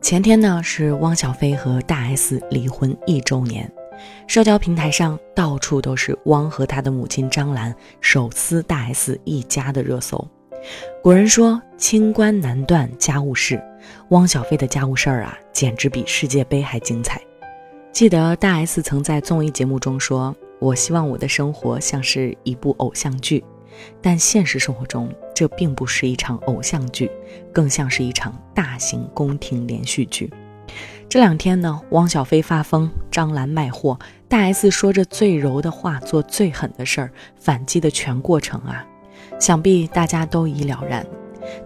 前天呢是汪小菲和大 S 离婚一周年，社交平台上到处都是汪和他的母亲张兰手撕大 S 一家的热搜。古人说清官难断家务事，汪小菲的家务事儿啊，简直比世界杯还精彩。记得大 S 曾在综艺节目中说：“我希望我的生活像是一部偶像剧。”但现实生活中，这并不是一场偶像剧，更像是一场大型宫廷连续剧。这两天呢，汪小菲发疯，张兰卖货，大 S 说着最柔的话，做最狠的事儿，反击的全过程啊，想必大家都已了然。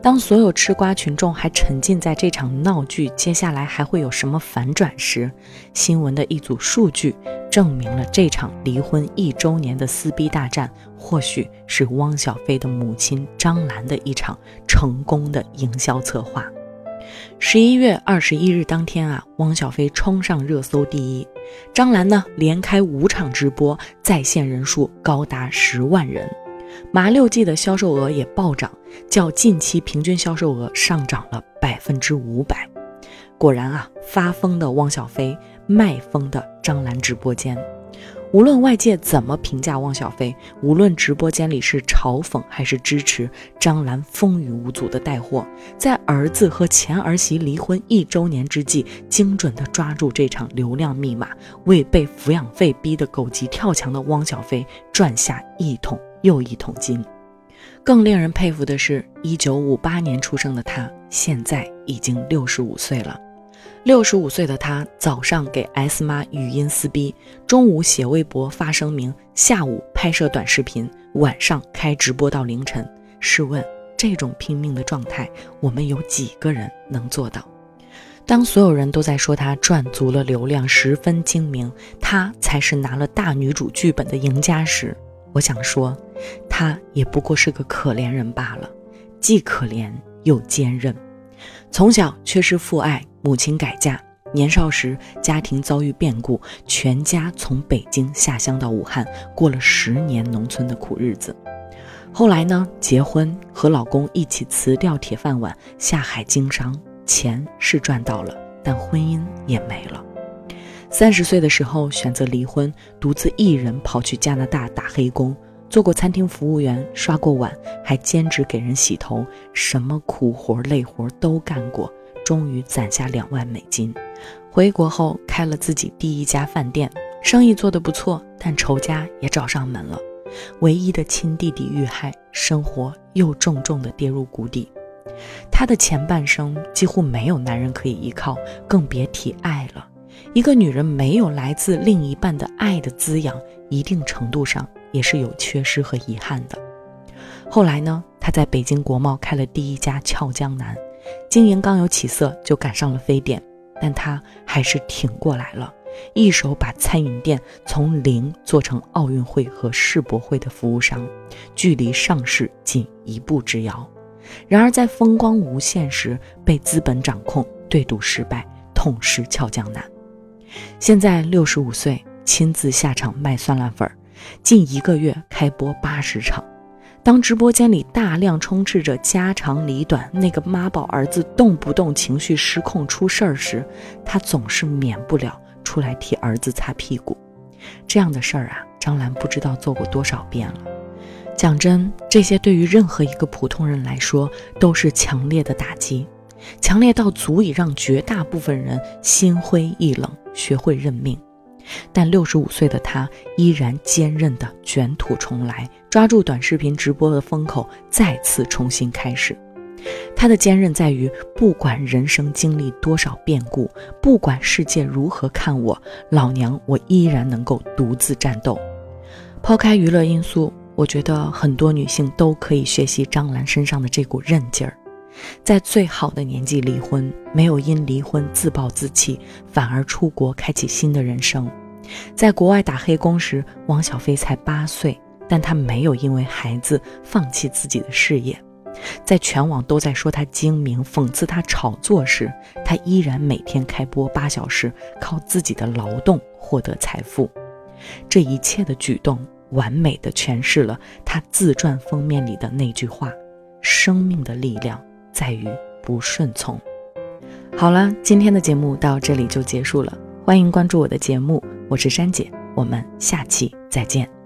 当所有吃瓜群众还沉浸在这场闹剧，接下来还会有什么反转时，新闻的一组数据证明了这场离婚一周年的撕逼大战，或许是汪小菲的母亲张兰的一场成功的营销策划。十一月二十一日当天啊，汪小菲冲上热搜第一，张兰呢连开五场直播，在线人数高达十万人。麻六记的销售额也暴涨，较近期平均销售额上涨了百分之五百。果然啊，发疯的汪小菲，卖疯的张兰直播间。无论外界怎么评价汪小菲，无论直播间里是嘲讽还是支持，张兰风雨无阻的带货，在儿子和前儿媳离婚一周年之际，精准的抓住这场流量密码，为被抚养费逼得狗急跳墙的汪小菲赚下一桶。又一桶金，更令人佩服的是，一九五八年出生的他，现在已经六十五岁了。六十五岁的他，早上给 S 妈语音撕逼，中午写微博发声明，下午拍摄短视频，晚上开直播到凌晨。试问，这种拼命的状态，我们有几个人能做到？当所有人都在说他赚足了流量，十分精明，他才是拿了大女主剧本的赢家时，我想说。他也不过是个可怜人罢了，既可怜又坚韧。从小缺失父爱，母亲改嫁，年少时家庭遭遇变故，全家从北京下乡到武汉，过了十年农村的苦日子。后来呢，结婚和老公一起辞掉铁饭碗，下海经商，钱是赚到了，但婚姻也没了。三十岁的时候选择离婚，独自一人跑去加拿大打黑工。做过餐厅服务员，刷过碗，还兼职给人洗头，什么苦活累活都干过，终于攒下两万美金。回国后开了自己第一家饭店，生意做得不错，但仇家也找上门了。唯一的亲弟弟遇害，生活又重重的跌入谷底。他的前半生几乎没有男人可以依靠，更别提爱了。一个女人没有来自另一半的爱的滋养，一定程度上。也是有缺失和遗憾的。后来呢，他在北京国贸开了第一家俏江南，经营刚有起色，就赶上了非典，但他还是挺过来了，一手把餐饮店从零做成奥运会和世博会的服务商，距离上市仅一步之遥。然而在风光无限时，被资本掌控，对赌失败，痛失俏江南。现在六十五岁，亲自下场卖酸辣粉儿。近一个月开播八十场，当直播间里大量充斥着家长里短，那个妈宝儿子动不动情绪失控出事儿时，他总是免不了出来替儿子擦屁股。这样的事儿啊，张兰不知道做过多少遍了。讲真，这些对于任何一个普通人来说都是强烈的打击，强烈到足以让绝大部分人心灰意冷，学会认命。但六十五岁的他依然坚韧地卷土重来，抓住短视频直播的风口，再次重新开始。他的坚韧在于，不管人生经历多少变故，不管世界如何看我，老娘我依然能够独自战斗。抛开娱乐因素，我觉得很多女性都可以学习张兰身上的这股韧劲儿。在最好的年纪离婚，没有因离婚自暴自弃，反而出国开启新的人生。在国外打黑工时，王小飞才八岁。但他没有因为孩子放弃自己的事业，在全网都在说他精明、讽刺他炒作时，他依然每天开播八小时，靠自己的劳动获得财富。这一切的举动，完美的诠释了他自传封面里的那句话：生命的力量在于不顺从。好了，今天的节目到这里就结束了，欢迎关注我的节目。我是珊姐我们下期再见。